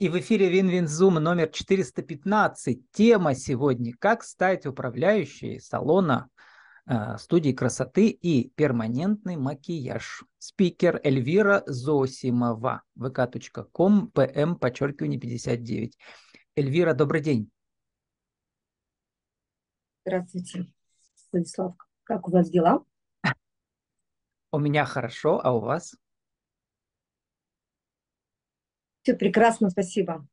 И в эфире WinWin Zoom номер 415. Тема сегодня «Как стать управляющей салона э, студии красоты и перманентный макияж». Спикер Эльвира Зосимова. vk.com, pm, подчеркивание 59. Эльвира, добрый день. Здравствуйте, Владислав. Как у вас дела? У меня хорошо, а у вас? Все прекрасно, спасибо.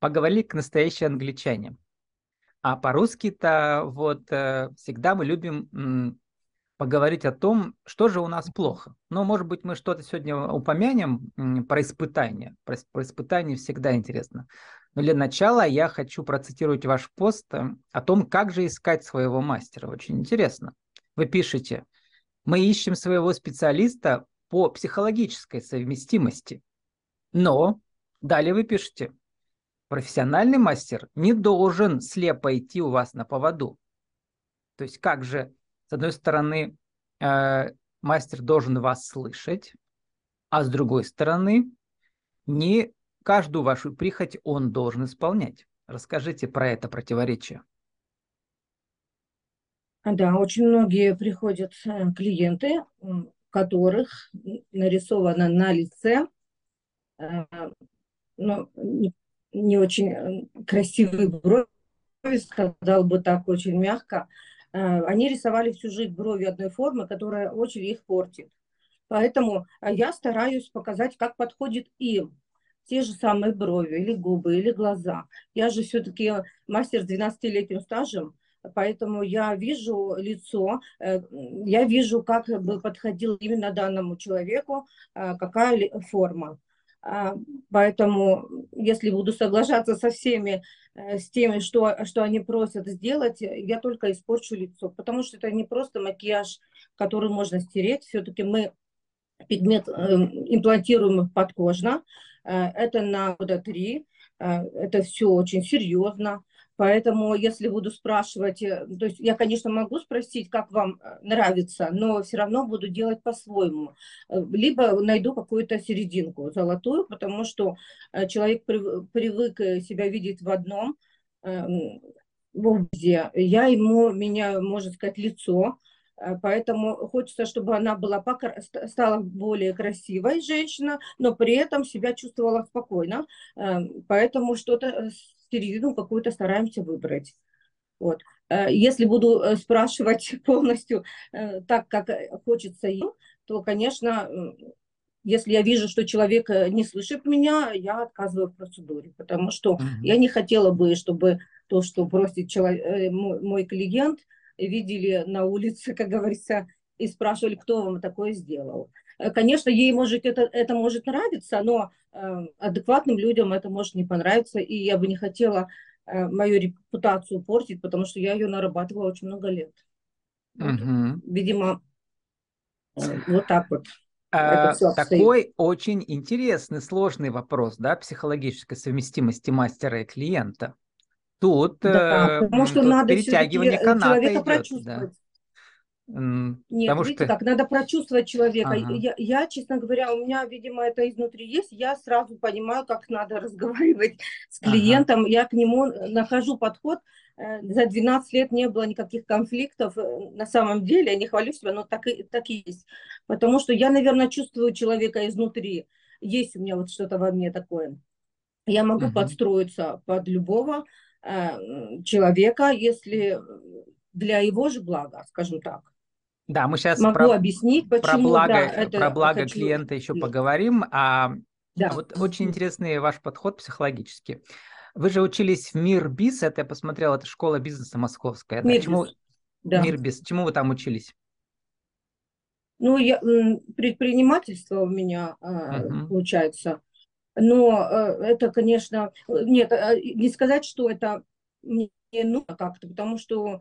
Поговорили к настоящей англичане. А по-русски-то вот э, всегда мы любим поговорить о том, что же у нас плохо. Но, может быть, мы что-то сегодня упомянем про испытания. Про, про испытания всегда интересно. Но для начала я хочу процитировать ваш пост э, о том, как же искать своего мастера. Очень интересно. Вы пишете, мы ищем своего специалиста по психологической совместимости. Но далее вы пишете, профессиональный мастер не должен слепо идти у вас на поводу. То есть как же, с одной стороны, э, мастер должен вас слышать, а с другой стороны, не каждую вашу прихоть он должен исполнять. Расскажите про это противоречие. Да, очень многие приходят э, клиенты, которых нарисовано на лице ну, не, не очень э, красивые брови, сказал бы так очень мягко. Э, они рисовали всю жизнь брови одной формы, которая очень их портит. Поэтому я стараюсь показать, как подходит им те же самые брови, или губы, или глаза. Я же все-таки мастер с 12-летним стажем, поэтому я вижу лицо, я вижу, как бы подходил именно данному человеку, какая форма. А, поэтому, если буду соглашаться со всеми, э, с теми, что, что они просят сделать, я только испорчу лицо. Потому что это не просто макияж, который можно стереть. Все-таки мы пигмент эм, имплантируем подкожно. Э, это на года три. Э, это все очень серьезно. Поэтому, если буду спрашивать, э, то есть я, конечно, могу спросить, как вам э, нравится, но все равно буду делать по-своему. Э, либо найду какую-то серединку золотую, потому что человек привык себя видеть в одном эм, образе. Я ему меняю, можно сказать, лицо, Поэтому хочется, чтобы она была стала более красивой женщина, но при этом себя чувствовала спокойно. Эм, поэтому что-то середину какую-то стараемся выбрать. Вот. Э, если буду э, спрашивать полностью э, так, как хочется им, то, конечно, если я вижу, что человек не слышит меня, я отказываю в процедуре, потому что uh-huh. я не хотела бы, чтобы то, что просит человек, мой, мой клиент, видели на улице, как говорится, и спрашивали, кто вам такое сделал. Э, конечно, ей может это, это может нравиться, но э, адекватным людям это может не понравиться, и я бы не хотела э, мою репутацию портить, потому что я ее нарабатывала очень много лет. Угу. Видимо, вот так вот. А, такой очень интересный, сложный вопрос, да, психологической совместимости мастера и клиента. Тут, да, э, потому что тут надо перетягивание каната идет. Прочувствовать. Да. Нет, Потому видите, что... как надо прочувствовать человека. Ага. Я, я, честно говоря, у меня, видимо, это изнутри есть. Я сразу понимаю, как надо разговаривать с клиентом. Ага. Я к нему нахожу подход. Э, за 12 лет не было никаких конфликтов. Э, на самом деле, я не хвалю себя, но так и, так и есть. Потому что я, наверное, чувствую человека изнутри. Есть у меня вот что-то во мне такое. Я могу ага. подстроиться под любого э, человека, если для его же блага, скажем так. Да, мы сейчас могу про, объяснить, почему про благо, да, это про благо хочу... клиента еще поговорим. А да. вот очень интересный ваш подход психологический. Вы же учились в Мир Биз, это я посмотрела, это школа бизнеса московская. Мир Чему... Да. Мир Биз. Чему вы там учились? Ну, я, предпринимательство у меня uh-huh. получается. Но э, это, конечно, нет, э, не сказать, что это мне нужно как-то, потому что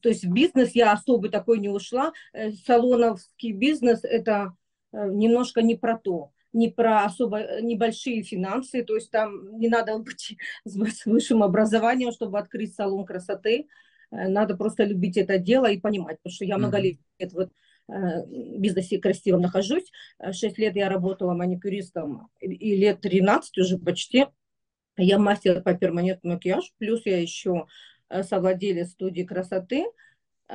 то есть в бизнес я особо такой не ушла. Э, салоновский бизнес – это э, немножко не про то, не про особо э, небольшие финансы, то есть там не надо быть с высшим образованием, чтобы открыть салон красоты. Надо просто любить это дело и понимать, потому что я много лет вот э, бизнесе красивом нахожусь. Шесть лет я работала маникюристом, и лет 13 уже почти я мастер по перманентному макияжу, плюс я еще совладелец студии красоты –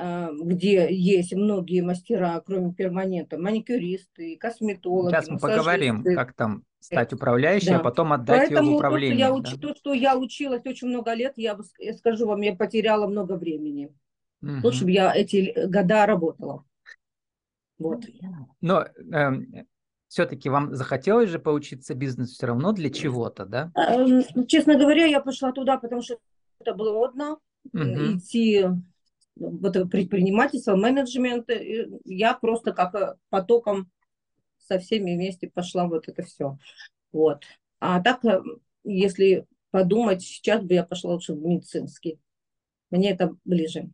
а, где есть многие мастера, кроме перманента, маникюристы, косметологи. Сейчас мы поговорим, как там стать управляющей, а да. а потом отдать Поэтому ее в управление. То, что я, да? то, что я училась очень много лет, я, я скажу вам, я потеряла много времени. Угу. Лучше бы я эти года работала. Вот. Но э, эм, все-таки вам захотелось же поучиться бизнесу все равно для чего-то, да? Э, честно говоря, я пошла туда, потому что это было модно. Угу. Идти вот предпринимательство, менеджмент, я просто как э, потоком со всеми вместе пошла вот это все. Вот. А так, э, если подумать, сейчас бы я пошла лучше в медицинский. Мне это ближе.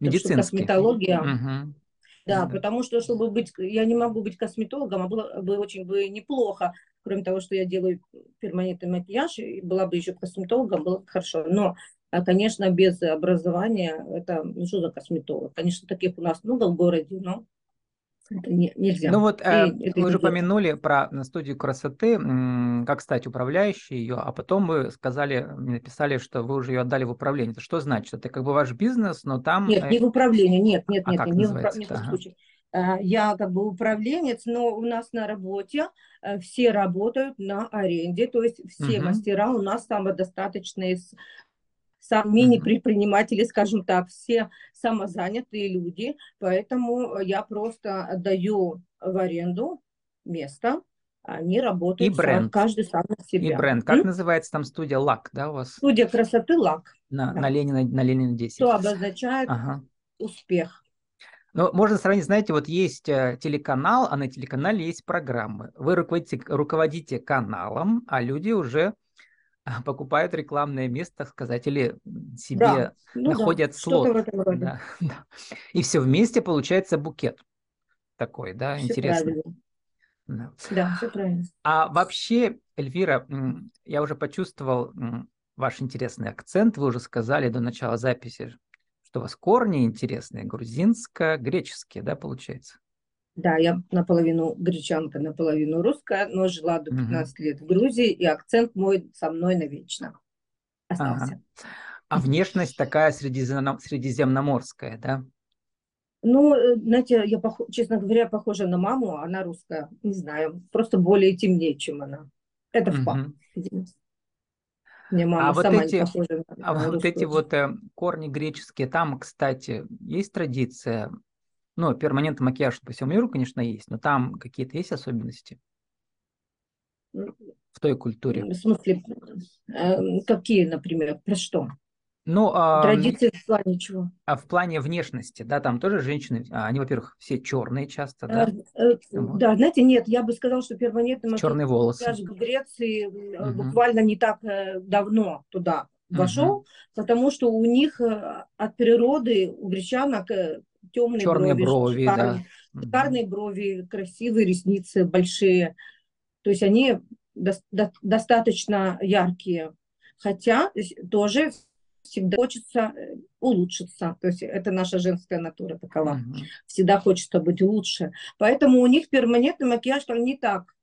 Медицинский? Косметология. Угу. Да, да, потому что, чтобы быть, я не могу быть косметологом, а было бы очень бы неплохо, кроме того, что я делаю перманентный макияж, и была бы еще косметологом, было бы хорошо. Но а, конечно, без образования это ну, что за косметолог? Конечно, таких у нас много в городе, но это не, нельзя. Ну вот э, вы уже упомянули про студию красоты, как стать управляющей ее, а потом вы сказали, написали, что вы уже ее отдали в управление. Это что значит? Это как бы ваш бизнес, но там... Нет, не в управление, нет, нет, а нет, не, в, ага. А, я как бы управленец, но у нас на работе э, все работают на аренде, то есть все угу. мастера у нас самодостаточные сам мини-предприниматели, скажем так, все самозанятые люди, поэтому я просто отдаю в аренду место, они работают и бренд. Сам, каждый сам на себя. И бренд. Как М? называется там студия Лак, да, у вас? Студия красоты Лак. На, да. на, Ленина, на Ленина 10. Что обозначает ага. успех. Ну, можно сравнить, знаете, вот есть э, телеканал, а на телеканале есть программы. Вы руководите, руководите каналом, а люди уже покупают рекламное место, так сказать, или себе да. ну, находят да. слот. Да, да. И все вместе получается букет такой, да, все интересный. Да. да, все правильно. А вообще, Эльвира, я уже почувствовал ваш интересный акцент. Вы уже сказали до начала записи, что у вас корни интересные, грузинско-греческие, да, получается? Да, я наполовину гречанка, наполовину русская, но жила до 15 угу. лет в Грузии, и акцент мой со мной навечно остался. Ага. А внешность такая средиземноморская, да? Ну, э, знаете, я, честно говоря, похожа на маму, а она русская. Не знаю, просто более темнее, чем она. Это в угу. Мне мама а вот эти, не похожа на, а на вот эти вот э, корни греческие, там, кстати, есть традиция ну, перманентный макияж по всему миру, конечно, есть, но там какие-то есть особенности в той культуре? В смысле, э, какие, например, про что? Ну, а, Традиции в плане чего? А в плане внешности, да, там тоже женщины, а, они, во-первых, все черные часто, да? А, э, вот. Да, знаете, нет, я бы сказала, что перманентный макияж Черные волосы. в Греции угу. буквально не так давно туда вошел, угу. потому что у них от природы, у гречанок темные Черные брови, брови шикарные, да. шикарные брови, красивые ресницы большие. То есть они до, до, достаточно яркие. Хотя тоже всегда хочется э, улучшиться. То есть это наша женская натура такова. Угу. Всегда хочется быть лучше. Поэтому у них перманентный макияж не так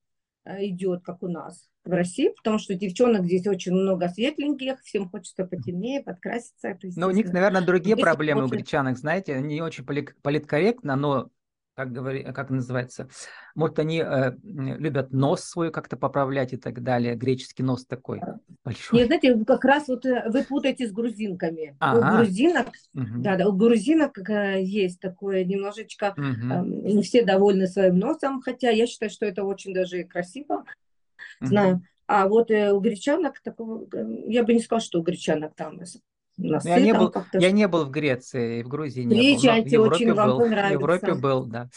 э, идет, как у нас в России, потому что девчонок здесь очень много светленьких, всем хочется потемнее, подкраситься. Но у них, наверное, другие здесь проблемы очень... у гречанок, знаете, не очень политкорректно, но как, говори, как называется, может, они э, любят нос свой как-то поправлять и так далее, греческий нос такой большой. Нет, знаете, как раз вот э, вы путаете с грузинками. Ага. У грузинок, угу. да, да, у грузинок э, есть такое немножечко, угу. э, не все довольны своим носом, хотя я считаю, что это очень даже красиво знаю. А вот э, у гречанок такого, э, я бы не сказала, что у гречанок там носы, я, не был, я не был в Греции в Грузии не Приезжайте, был. В Европе очень был, вам понравится. В Европе был, да.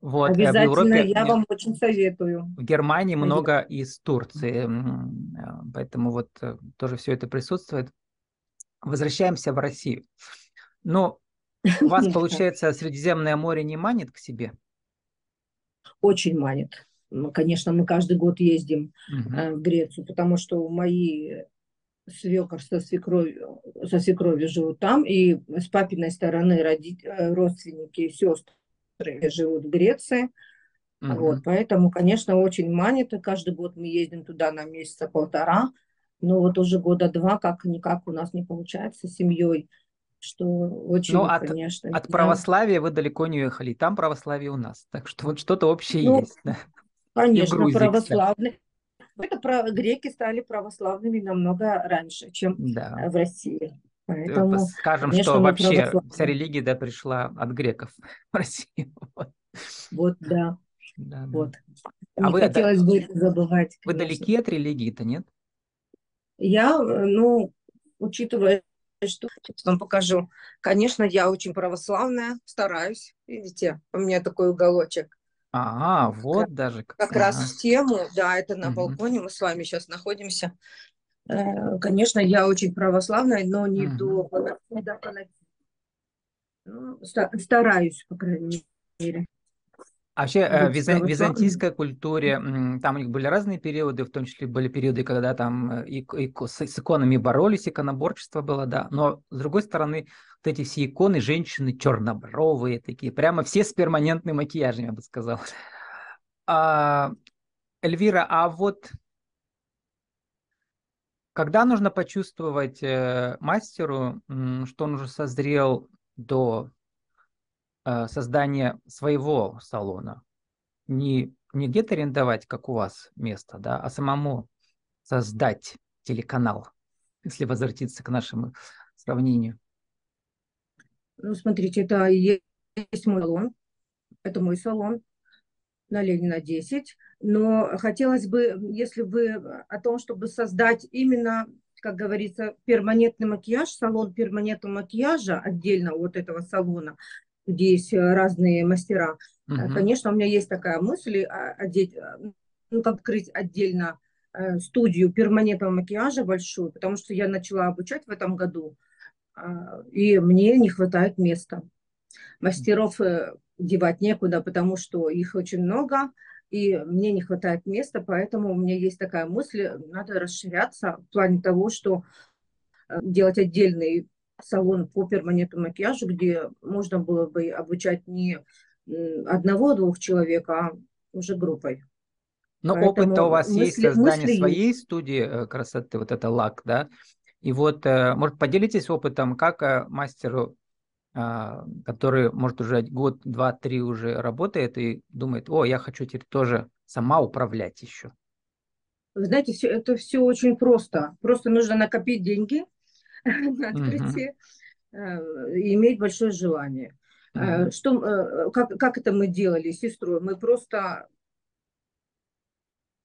Вот, Обязательно, в Европе, я вам очень советую. В Германии много из Турции, э, поэтому вот тоже все это присутствует. Возвращаемся в Россию. Но вас, получается, Средиземное море не манит к себе? Очень манит. Конечно, мы каждый год ездим uh-huh. в Грецию, потому что мои свекор со свекровью, со свекровью живут там, и с папиной стороны родители, э, родственники и сестры живут в Греции. Мгм. Вот, поэтому, конечно, очень манит. И каждый год мы ездим туда на месяца полтора. Но вот уже года два как-никак у нас не получается с семьей, что очень, Ну, от, конечно, от знаю. православия вы далеко не уехали, там православие у нас. Так что вот что-то общее Ну, есть, да. Конечно, Грузии, православные. Это про... греки стали православными намного раньше, чем Да. э, в России. Э, Поэтому, Скажем, конечно, что вообще вся религия да, пришла от греков в Россию. Вот. Вот, да, Да, да. вот. А Не вы, да, хотелось бы это забывать, вы конечно. далеки от религии-то, нет? Я, э, ну, учитывая, что сейчас вам покажу. Конечно, я очень православная, стараюсь. Видите, у меня такой уголочек. А, вот даже. как- Как раз в тему, да, это на Мгм. балконе, мы с вами сейчас находимся. Э, Конечно, я очень православная, но не Мгм. до не до. Ну, ста- стараюсь, по крайней мере. А вообще э, в быть виза- византийской культуре там у них были разные периоды, в том числе были периоды, когда там э, ик- ико- с с иконами боролись, иконоборчество было, да. Но с другой стороны, вот эти все иконы, женщины чернобровые такие, прямо все с перманентным макияжем, я бы сказал. А, Эльвира, а вот когда нужно почувствовать э, мастеру, что он уже созрел до э, создания своего салона? Не, не где-то арендовать, как у вас, место, да, а самому создать телеканал, если возвратиться к нашему сравнению. Ну, смотрите, это есть мой салон. Это мой салон на Ленина 10. Но хотелось бы, если бы о том, чтобы создать именно, как говорится, перманентный макияж, салон перманентного макияжа отдельно от этого салона, где есть э, разные мастера. Мгм. Конечно, у меня есть такая мысль а, одеть, э, ну, открыть отдельно студию перманентного макияжа большую, потому что я начала обучать в этом году, а, и мне не хватает места. Мастеров девать некуда, потому что их очень много, и мне не хватает места, поэтому у меня есть такая мысль, надо расширяться в плане того, что делать отдельный салон по перманентному макияжу, где можно было бы обучать не одного-двух человек, а уже группой. Но Поэтому опыт-то у вас есть мысли- создание мысли своей студии э, красоты, вот это лак, да? И вот, э, может, поделитесь опытом, как э, мастеру, а, который, может, уже год, два, три уже работает и думает, о, я хочу теперь тоже сама управлять еще. Вы знаете, все, это все очень просто. Просто нужно накопить деньги на Мгм. открытие э, и иметь большое желание. Э. Что, э, как, как это мы делали с сестрой? Мы просто...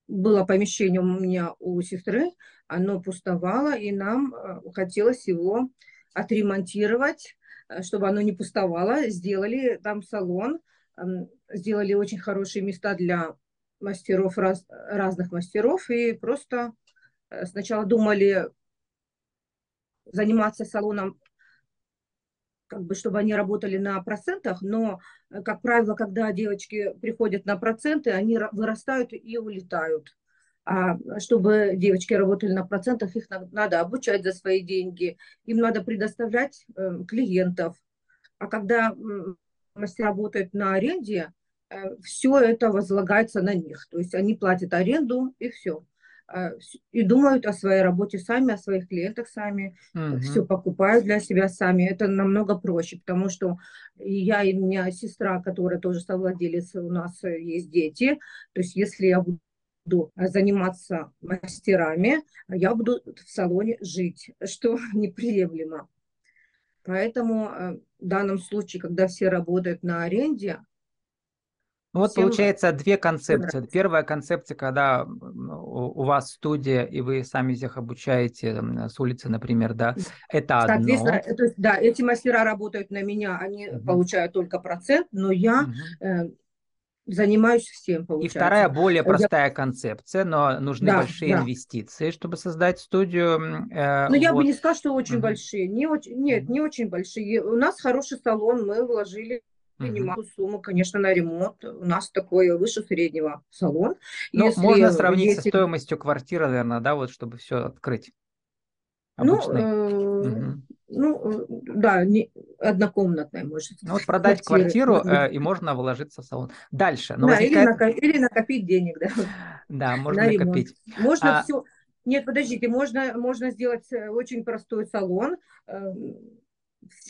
Было помещение у меня у сестры, оно пустовало, и нам хотелось его отремонтировать, чтобы оно не пустовало. Сделали там салон, м, сделали очень хорошие места для мастеров, раз- разных мастеров, и просто сначала думали заниматься салоном, как бы, чтобы они работали на процентах, но, э, как правило, когда девочки приходят на проценты, они ра- вырастают и улетают. А чтобы девочки работали на процентах, их на- надо обучать за свои деньги, им надо предоставлять э, клиентов. А когда м, мастера работают на аренде, все это возлагается на них. То есть они платят аренду и все. И думают о своей работе сами, о своих клиентах сами Мгм. все покупают для себя сами. Это намного проще, потому что я, и у меня сестра, которая тоже совладелец, у нас есть дети. То есть если я буду заниматься мастерами, я буду в салоне жить, что неприемлемо. Поэтому э, в данном случае, когда все работают на аренде, Ну вот всем получается две концепции. Первая концепция, когда у вас студия, и вы сами всех обучаете с улицы, например, да, это Соответственно, одно. то есть, да, эти мастера работают на меня, они Мгм. получают только процент, но я Мгм. э, занимаюсь всем, И получается. вторая более Я- простая концепция, но нужны Да, большие да. инвестиции, чтобы создать студию. э, Но я бы вот. не сказала, что очень Мгм. большие. Не очень, нет, Мгм. не очень большие. У нас хороший салон, мы вложили Мгм. немалую сумму, конечно, на ремонт. У нас такой выше среднего салон. Ну, Если можно сравнить со есть- стоимостью квартиры, наверное, да, вот чтобы все открыть. Ну, э, Мгм. ну, да, не, однокомнатная, может. Ну, вот продать квартиру, э, и можно вложиться в салон. Дальше. Но да, возникает... или, накопить, или накопить денег, да. Да, можно на накопить. Ремонт. Можно а... все... Нет, подождите, можно, можно сделать э, очень простой салон, э,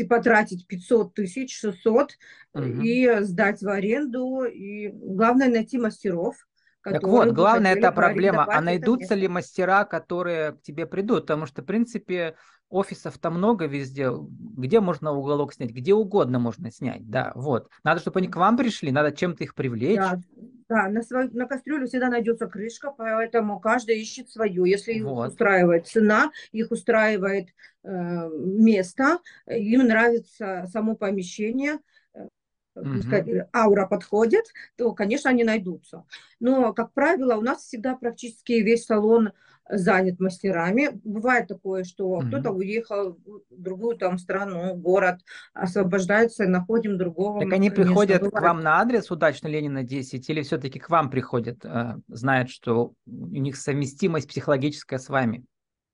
потратить 500 тысяч, 600 угу. и сдать в аренду. И главное найти мастеров, так вот, главная эта проблема, а найдутся ли мастера, которые к тебе придут? Потому что, в принципе, офисов-то много везде, где можно уголок снять, где угодно можно снять, да, вот. Надо, чтобы они к вам пришли, надо чем-то их привлечь. Да, да на, свою, на кастрюлю всегда найдется крышка, поэтому каждый ищет свою. Если их вот. устраивает цена, их устраивает э, место, им нравится само помещение, угу. сказать, аура подходит, то, конечно, они найдутся. Но, как правило, у нас всегда практически весь салон занят мастерами. Бывает такое, что угу. кто-то уехал в другую там страну, город, освобождается, находим другого. Так они приходят бывает. к вам на адрес удачно Ленина 10 или все-таки к вам приходят, э, знают, что у них совместимость психологическая с вами?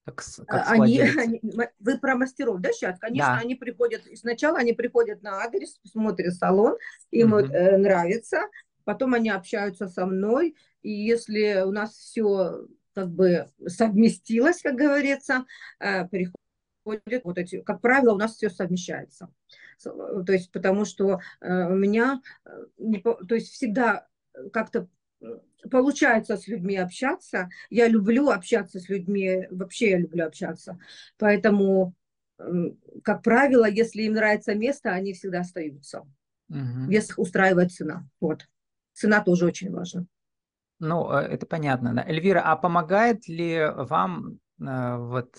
Как, как они, они, вы про мастеров, да, сейчас? Конечно, да. они приходят, сначала они приходят на адрес, смотрят салон, им угу. э, нравится, потом они общаются со мной, и если у нас все как бы совместилось, как говорится, э, приходят вот эти, как правило, у нас все совмещается. То есть, потому что э, у меня, э, не, то есть всегда как-то получается с людьми общаться. Я люблю общаться с людьми, вообще я люблю общаться. Поэтому, как правило, если им нравится место, они всегда остаются. Угу. Если устраивает цена. Вот. Цена тоже очень важна. Ну, э, это понятно. Да. Эльвира, а помогает ли вам э, вот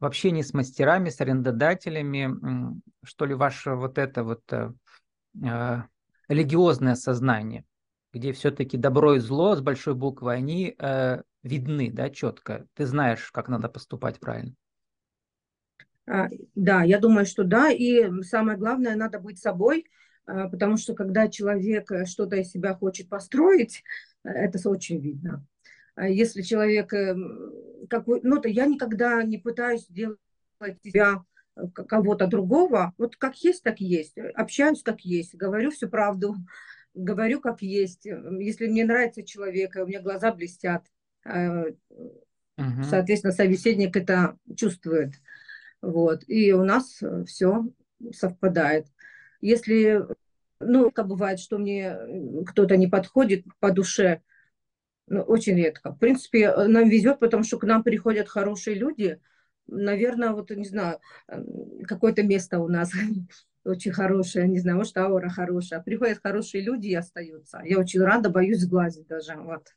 в общении с мастерами, с арендодателями, что ли, ваше вот это вот э, э религиозное сознание? где все-таки добро и зло с большой буквы, они э, видны, да, четко. Ты знаешь, как надо поступать правильно. А, да, я думаю, что да. И самое главное, надо быть собой, потому что когда человек э, что-то из себя хочет построить, э, это очень видно. А если человек эм, какой, ну, то я никогда не пытаюсь делать себя э, кого-то другого, вот как есть, так есть, общаюсь как есть, говорю всю правду, говорю как есть. Если мне нравится человек, у меня глаза блестят, угу. соответственно, собеседник это чувствует. Вот. И у нас все совпадает. Если, ну, как бывает, что мне кто-то не подходит по душе, ну, очень редко. В принципе, нам везет, потому что к нам приходят хорошие люди. Наверное, вот, не знаю, какое-то место у нас очень хорошая, не знаю, может, аура хорошая. Приходят хорошие люди и остаются. Я очень рада, боюсь сглазить даже. Вот.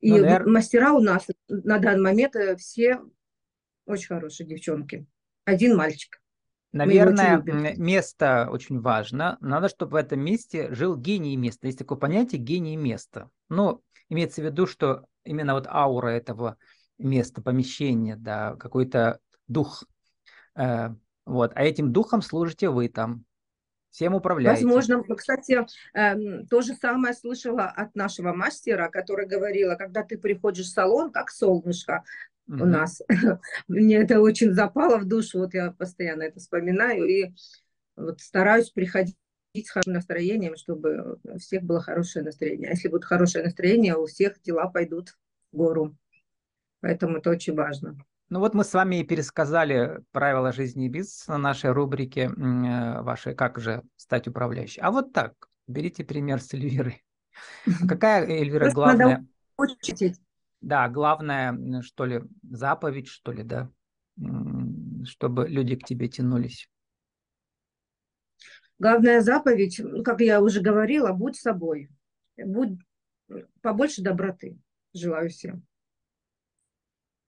И ну, наверное... мастера у нас на данный момент э, все очень хорошие девчонки. Один мальчик. Наверное, место очень важно. Надо, чтобы в этом месте жил гений места. Есть такое понятие гений места. Но имеется в виду, что именно вот аура этого места, помещения, да, какой-то дух э, вот. А этим духом служите вы там, всем управляете. Возможно, кстати, эм, то же самое слышала от нашего мастера, который говорила, когда ты приходишь в салон, как солнышко у нас. Мне это очень запало в душу, вот я постоянно это вспоминаю, и вот стараюсь приходить с хорошим настроением, чтобы у всех было хорошее настроение. А если будет хорошее настроение, у всех дела пойдут в гору. Поэтому это очень важно. Ну вот мы с вами и пересказали правила жизни и бизнеса на нашей рубрике э, вашей «Как же стать управляющей». А вот так, берите пример с Эльвирой. Какая, Эльвира, главная... Да, главная, что ли, заповедь, что ли, да, чтобы люди к тебе тянулись. Главная заповедь, как я уже говорила, будь собой. Будь побольше доброты. Желаю всем.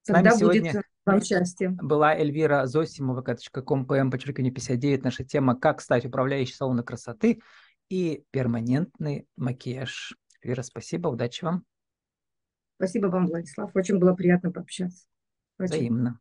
Тогда будет вам счастья. Была Эльвира Зосимова, ком ПМ, подчеркивание 59. Наша тема «Как стать управляющей салона красоты и перманентный макияж». Эльвира, спасибо, удачи вам. Спасибо вам, Владислав. Очень было приятно пообщаться. Очень. Взаимно.